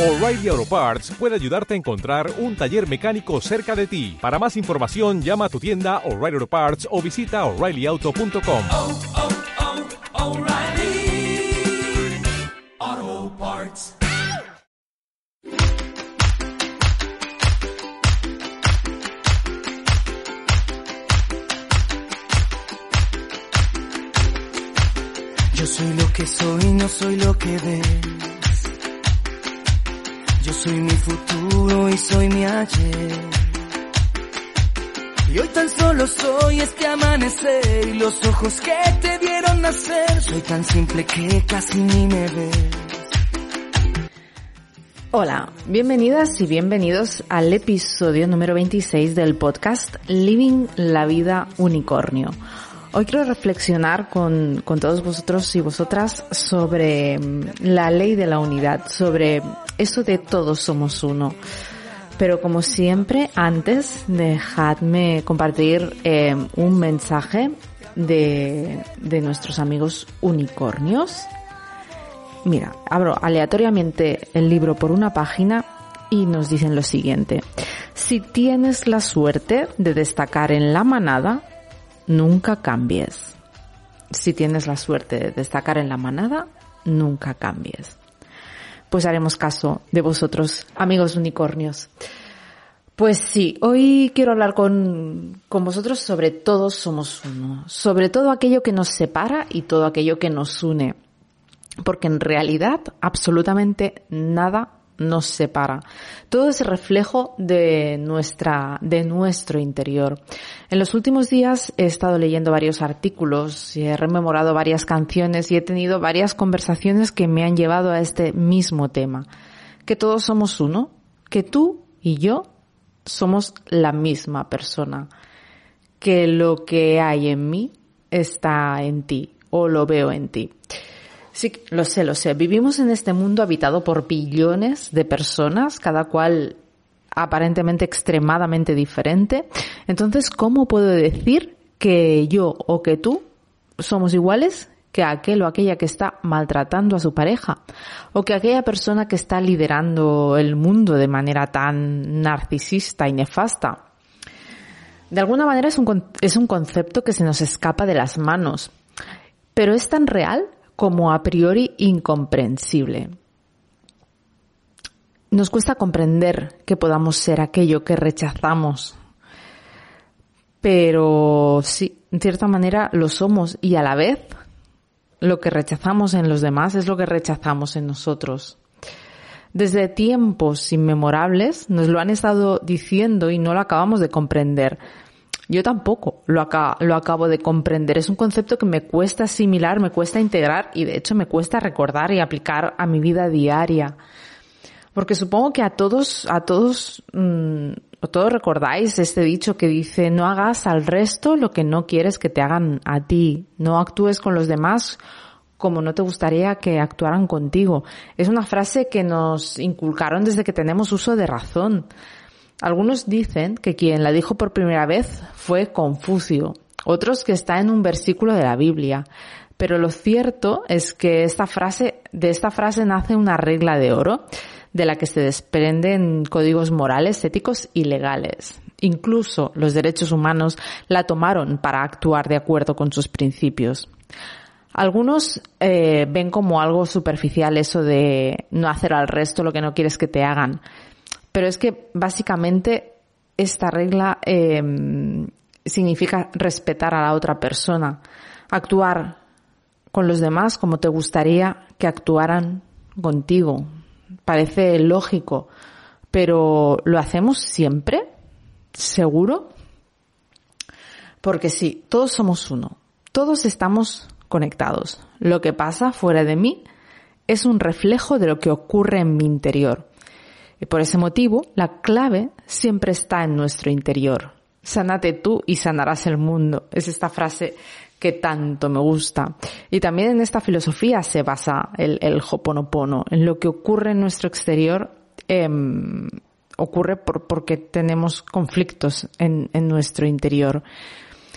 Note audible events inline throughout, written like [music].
O'Reilly Auto Parts puede ayudarte a encontrar un taller mecánico cerca de ti. Para más información, llama a tu tienda O'Reilly Auto Parts o visita oreillyauto.com. oh, oh, Parts. Yo soy lo que soy, no soy lo que ves. Yo soy mi futuro y soy mi ayer. Y hoy tan solo soy este amanecer y los ojos que te vieron nacer. Soy tan simple que casi ni me ves. Hola, bienvenidas y bienvenidos al episodio número 26 del podcast Living la Vida Unicornio. Hoy quiero reflexionar con, con, todos vosotros y vosotras sobre mm, la ley de la unidad, sobre eso de todos somos uno. Pero como siempre, antes dejadme compartir eh, un mensaje de, de nuestros amigos unicornios. Mira, abro aleatoriamente el libro por una página y nos dicen lo siguiente. Si tienes la suerte de destacar en la manada, nunca cambies. Si tienes la suerte de destacar en la manada, nunca cambies. Pues haremos caso de vosotros, amigos unicornios. Pues sí, hoy quiero hablar con, con vosotros sobre todos somos uno, sobre todo aquello que nos separa y todo aquello que nos une. Porque en realidad absolutamente nada nos separa. Todo es reflejo de nuestra, de nuestro interior. En los últimos días he estado leyendo varios artículos y he rememorado varias canciones y he tenido varias conversaciones que me han llevado a este mismo tema. Que todos somos uno, que tú y yo somos la misma persona. Que lo que hay en mí está en ti o lo veo en ti. Sí, lo sé, lo sé. Vivimos en este mundo habitado por billones de personas, cada cual aparentemente extremadamente diferente. Entonces, ¿cómo puedo decir que yo o que tú somos iguales que aquel o aquella que está maltratando a su pareja? O que aquella persona que está liderando el mundo de manera tan narcisista y nefasta? De alguna manera es un, es un concepto que se nos escapa de las manos. Pero es tan real como a priori incomprensible. Nos cuesta comprender que podamos ser aquello que rechazamos, pero sí, en cierta manera lo somos y a la vez lo que rechazamos en los demás es lo que rechazamos en nosotros. Desde tiempos inmemorables nos lo han estado diciendo y no lo acabamos de comprender. Yo tampoco lo, acá, lo acabo de comprender. Es un concepto que me cuesta asimilar, me cuesta integrar y de hecho me cuesta recordar y aplicar a mi vida diaria. Porque supongo que a todos, a todos, mmm, todos recordáis este dicho que dice no hagas al resto lo que no quieres que te hagan a ti. No actúes con los demás como no te gustaría que actuaran contigo. Es una frase que nos inculcaron desde que tenemos uso de razón. Algunos dicen que quien la dijo por primera vez fue Confucio, otros que está en un versículo de la Biblia. Pero lo cierto es que esta frase, de esta frase nace una regla de oro de la que se desprenden códigos morales, éticos y legales. Incluso los derechos humanos la tomaron para actuar de acuerdo con sus principios. Algunos eh, ven como algo superficial eso de no hacer al resto lo que no quieres que te hagan. Pero es que básicamente esta regla eh, significa respetar a la otra persona, actuar con los demás como te gustaría que actuaran contigo. Parece lógico, pero ¿lo hacemos siempre? ¿Seguro? Porque sí, todos somos uno, todos estamos conectados. Lo que pasa fuera de mí es un reflejo de lo que ocurre en mi interior. Y por ese motivo, la clave siempre está en nuestro interior. Sánate tú y sanarás el mundo. Es esta frase que tanto me gusta. Y también en esta filosofía se basa el, el Hoponopono. En lo que ocurre en nuestro exterior eh, ocurre por, porque tenemos conflictos en, en nuestro interior.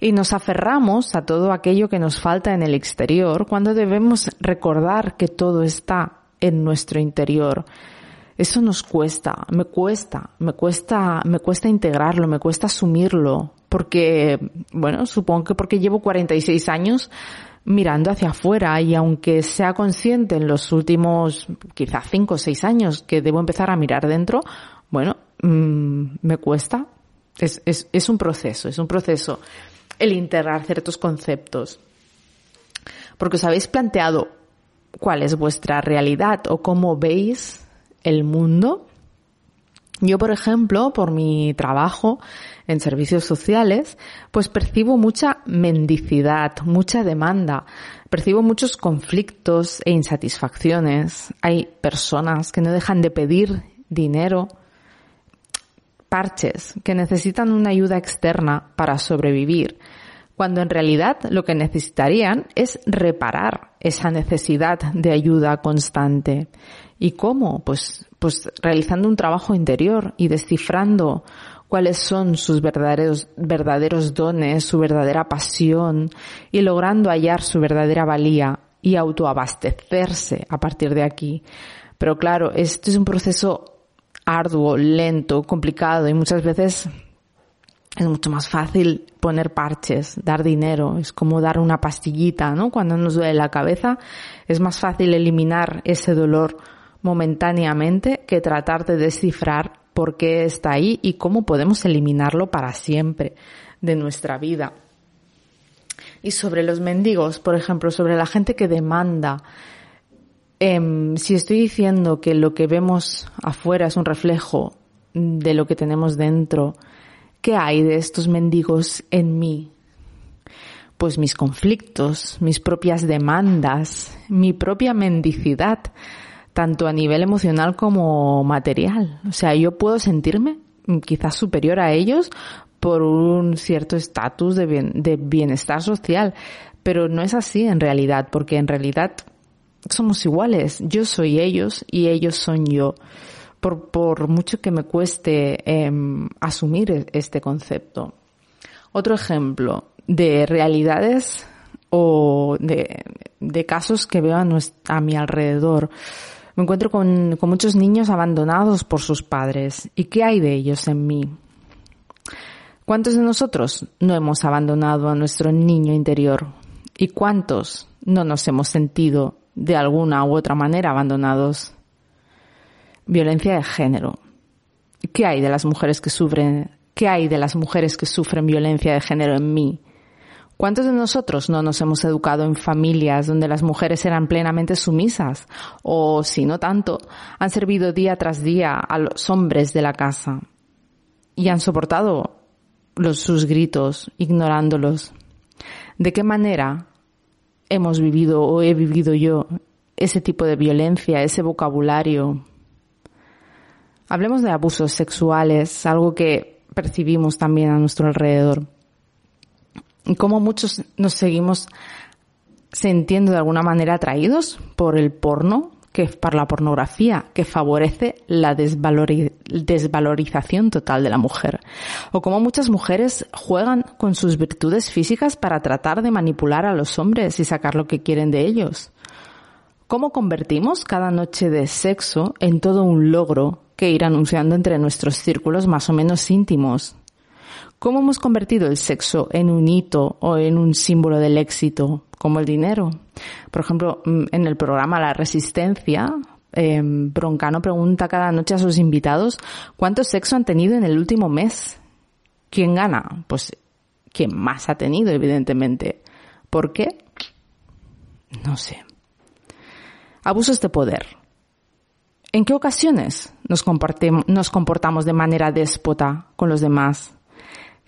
Y nos aferramos a todo aquello que nos falta en el exterior cuando debemos recordar que todo está en nuestro interior. Eso nos cuesta, me cuesta, me cuesta, me cuesta integrarlo, me cuesta asumirlo, porque, bueno, supongo que porque llevo 46 años mirando hacia afuera y aunque sea consciente en los últimos quizás 5 o 6 años que debo empezar a mirar dentro, bueno, mmm, me cuesta. Es, es, es un proceso, es un proceso el integrar ciertos conceptos. Porque os habéis planteado cuál es vuestra realidad o cómo veis el mundo. Yo, por ejemplo, por mi trabajo en servicios sociales, pues percibo mucha mendicidad, mucha demanda, percibo muchos conflictos e insatisfacciones. Hay personas que no dejan de pedir dinero, parches, que necesitan una ayuda externa para sobrevivir, cuando en realidad lo que necesitarían es reparar esa necesidad de ayuda constante. ¿Y cómo? Pues, pues realizando un trabajo interior y descifrando cuáles son sus verdaderos, verdaderos dones, su verdadera pasión y logrando hallar su verdadera valía y autoabastecerse a partir de aquí. Pero claro, esto es un proceso arduo, lento, complicado y muchas veces es mucho más fácil poner parches, dar dinero, es como dar una pastillita, ¿no? Cuando nos duele la cabeza, es más fácil eliminar ese dolor momentáneamente que tratar de descifrar por qué está ahí y cómo podemos eliminarlo para siempre de nuestra vida. Y sobre los mendigos, por ejemplo, sobre la gente que demanda, eh, si estoy diciendo que lo que vemos afuera es un reflejo de lo que tenemos dentro, ¿qué hay de estos mendigos en mí? Pues mis conflictos, mis propias demandas, mi propia mendicidad, tanto a nivel emocional como material. O sea, yo puedo sentirme quizás superior a ellos por un cierto estatus de, de bienestar social, pero no es así en realidad, porque en realidad somos iguales. Yo soy ellos y ellos son yo. Por, por mucho que me cueste eh, asumir este concepto. Otro ejemplo de realidades o de, de casos que veo a, nuestra, a mi alrededor. Me encuentro con, con muchos niños abandonados por sus padres. ¿Y qué hay de ellos en mí? ¿Cuántos de nosotros no hemos abandonado a nuestro niño interior? ¿Y cuántos no nos hemos sentido de alguna u otra manera abandonados? Violencia de género. ¿Qué hay de las mujeres que sufren? ¿Qué hay de las mujeres que sufren violencia de género en mí? ¿Cuántos de nosotros no nos hemos educado en familias donde las mujeres eran plenamente sumisas? O, si no tanto, han servido día tras día a los hombres de la casa y han soportado los, sus gritos, ignorándolos. ¿De qué manera hemos vivido o he vivido yo ese tipo de violencia, ese vocabulario? Hablemos de abusos sexuales, algo que percibimos también a nuestro alrededor y cómo muchos nos seguimos sintiendo de alguna manera atraídos por el porno, que por la pornografía, que favorece la desvalorización total de la mujer. O cómo muchas mujeres juegan con sus virtudes físicas para tratar de manipular a los hombres y sacar lo que quieren de ellos. ¿Cómo convertimos cada noche de sexo en todo un logro que ir anunciando entre nuestros círculos más o menos íntimos? ¿Cómo hemos convertido el sexo en un hito o en un símbolo del éxito, como el dinero? Por ejemplo, mm, en el programa La Resistencia, eh, Broncano pregunta cada noche a sus invitados cuánto sexo han tenido en el último mes. ¿Quién gana? Pues quien más ha tenido, evidentemente. ¿Por qué? No sé. Abusos de poder. ¿En qué ocasiones nos, comportamos de manera déspota con los demás?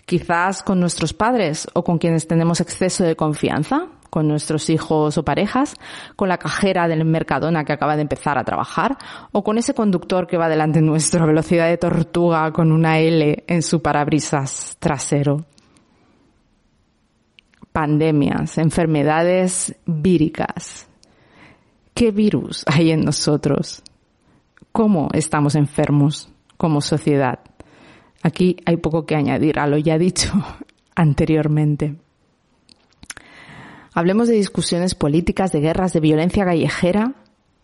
quizás con nuestros padres o con quienes tenemos exceso de confianza, con nuestros hijos o parejas, con la cajera del Mercadona que acaba de empezar a trabajar, o con ese conductor que va delante nuestro a velocidad de tortuga con una L en su parabrisas trasero. Pandemias, enfermedades víricas. ¿Qué virus hay en nosotros? ¿Cómo estamos enfermos como sociedad? Aquí hay poco que añadir a lo ya dicho [laughs] anteriormente. Hablemos de discusiones políticas, de guerras, de violencia callejera,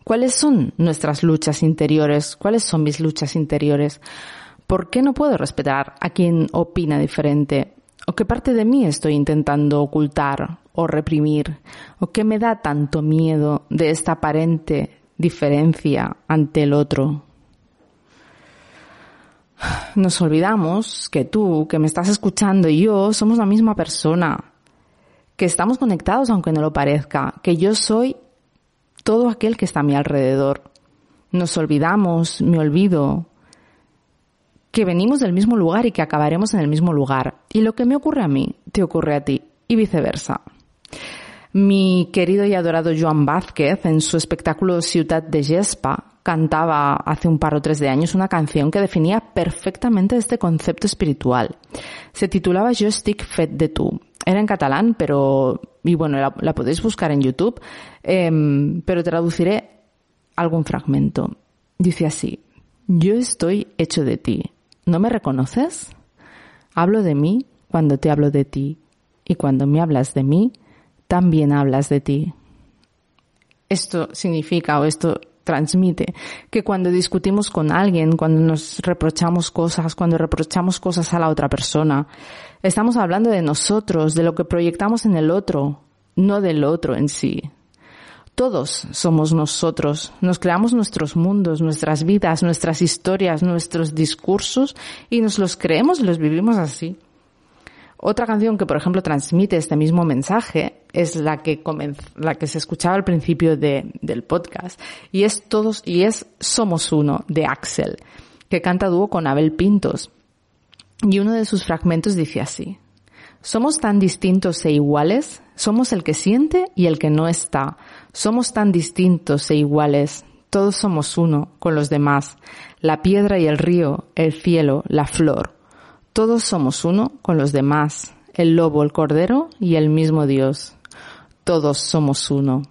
¿Cuáles son nuestras luchas interiores? ¿Cuáles son mis luchas interiores? ¿Por qué no puedo respetar a quien opina diferente? ¿O qué parte de mí estoy intentando ocultar o reprimir? ¿O qué me da tanto miedo de esta aparente diferencia ante el otro? Nos olvidamos que tú, que me estás escuchando y yo somos la misma persona, que estamos conectados aunque no lo parezca, que yo soy todo aquel que está a mi alrededor. Nos olvidamos, me olvido, que venimos del mismo lugar y que acabaremos en el mismo lugar. Y lo que me ocurre a mí, te ocurre a ti, y viceversa. Mi querido y adorado Joan Vázquez, en su espectáculo Ciudad de Gespa, cantaba hace un par o tres de años una canción que definía perfectamente este concepto espiritual. Se titulaba Jo estic fet de tu. Era en catalán, pero, y bueno, la, podéis buscar en YouTube, em, pero traduciré algún fragmento. Dice así, yo estoy hecho de ti. ¿No me reconoces? Hablo de mí cuando te hablo de ti, y cuando me hablas de mí, también hablas de ti. Esto significa o esto transmite que cuando discutimos con alguien, cuando nos reprochamos cosas, cuando reprochamos cosas a la otra persona, estamos hablando de nosotros, de lo que proyectamos en el otro, no del otro en sí. Todos somos nosotros, nos creamos nuestros mundos, nuestras vidas, nuestras historias, nuestros discursos y nos los creemos y los vivimos así. Otra canción que, por ejemplo, transmite este mismo mensaje es la que, se escuchaba al principio del podcast y es todos, y es Somos Uno de Axel, que canta dúo con Abel Pintos. Y uno de sus fragmentos dice así. Somos tan distintos e iguales, somos el que siente y el que no está. Somos tan distintos e iguales, todos somos uno con los demás, la piedra y el río, el cielo, la flor. Todos somos uno con los demás, el lobo, el cordero y el mismo Dios. Todos somos uno.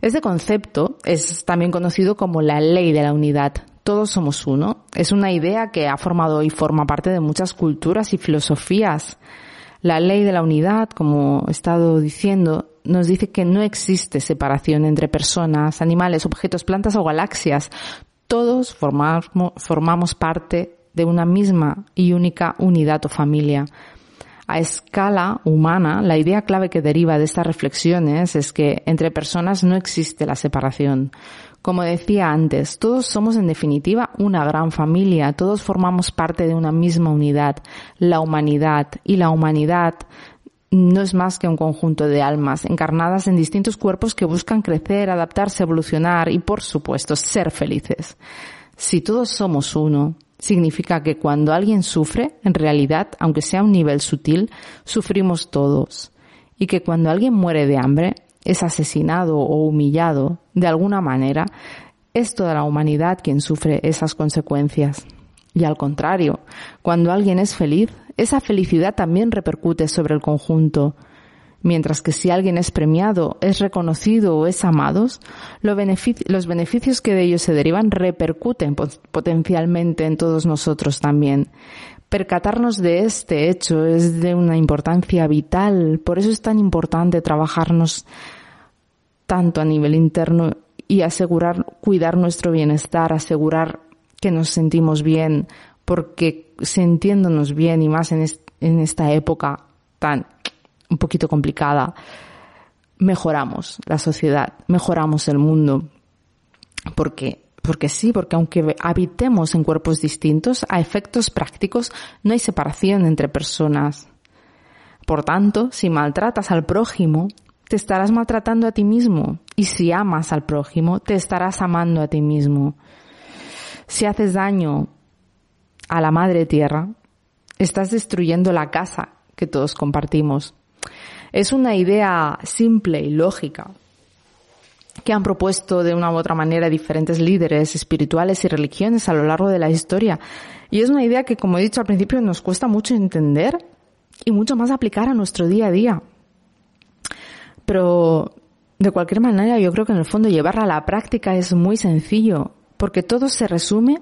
Este concepto es también conocido como la ley de la unidad. Todos somos uno. Es una idea que ha formado y forma parte de muchas culturas y filosofías la ley de la unidad, como he estado diciendo, nos dice que no existe separación entre personas, animales, objetos, plantas o galaxias. Todos formamos, parte de una misma y única unidad o familia. A escala humana, la idea clave que deriva de estas reflexiones es que entre personas no existe la separación. Como decía antes, todos somos en definitiva una gran familia, todos formamos parte de una misma unidad, la humanidad, y la humanidad no es más que un conjunto de almas encarnadas en distintos cuerpos que buscan crecer, adaptarse, evolucionar y, por supuesto, ser felices. Si todos somos uno, significa que cuando alguien sufre, en realidad, aunque sea a un nivel sutil, sufrimos todos. Y que cuando alguien muere de hambre, es asesinado o humillado de alguna manera, es toda la humanidad quien sufre esas consecuencias. Y al contrario, cuando alguien es feliz, esa felicidad también repercute sobre el conjunto. Mientras que si alguien es premiado, es reconocido o es amado, los beneficios que de ellos se derivan repercuten potencialmente en todos nosotros también. Percatarnos de este hecho es de una importancia vital, por eso es tan importante trabajarnos tanto a nivel interno y asegurar, cuidar nuestro bienestar, asegurar que nos sentimos bien, porque sintiéndonos bien y más en, en esta época tan un poquito complicada, mejoramos la sociedad, mejoramos el mundo. Porque, porque sí, porque aunque habitemos en cuerpos distintos, a efectos prácticos no hay separación entre personas. Por tanto, si maltratas al prójimo, te estarás maltratando a ti mismo. Y si amas al prójimo, te estarás amando a ti mismo. Si haces daño a la madre tierra, estás destruyendo la casa que todos compartimos. Es una idea simple y lógica que han propuesto de una u otra manera diferentes líderes espirituales y religiones a lo largo de la historia. Y es una idea que, como he dicho al principio, nos cuesta mucho entender y mucho más aplicar a nuestro día a día. Pero de cualquier manera, yo creo que en el fondo llevarla a la práctica es muy sencillo, porque todo se resume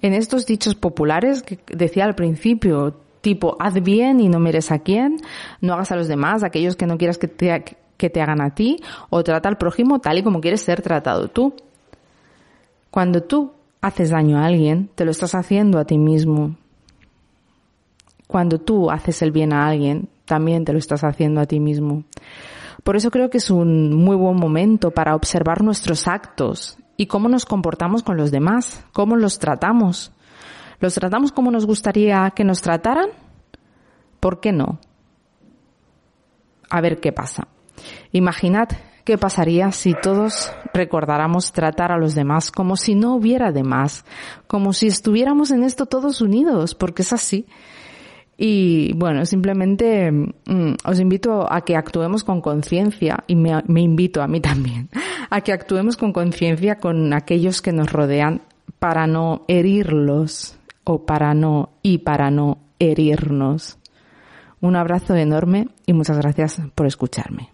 en estos dichos populares que decía al principio, tipo, haz bien y no mires a quién, no hagas a los demás, aquellos que no quieras que te, que te hagan a ti o trata al prójimo tal y como quieres ser tratado tú. Cuando tú haces daño a alguien, te lo estás haciendo a ti mismo. Cuando tú haces el bien a alguien, también te lo estás haciendo a ti mismo. Por eso creo que es un muy buen momento para observar nuestros actos y cómo nos comportamos con los demás, cómo los tratamos. ¿Los tratamos como nos gustaría que nos trataran? ¿Por qué no? A ver qué pasa. Imaginad qué pasaría si todos recordáramos tratar a los demás como si no hubiera demás, como si estuviéramos en esto todos unidos, porque es así. Y bueno, simplemente mm, os invito a que actuemos con conciencia y me, me invito a mí también a que actuemos con conciencia con aquellos que nos rodean para no herirlos o para no y para no herirnos. Un abrazo enorme y muchas gracias por escucharme.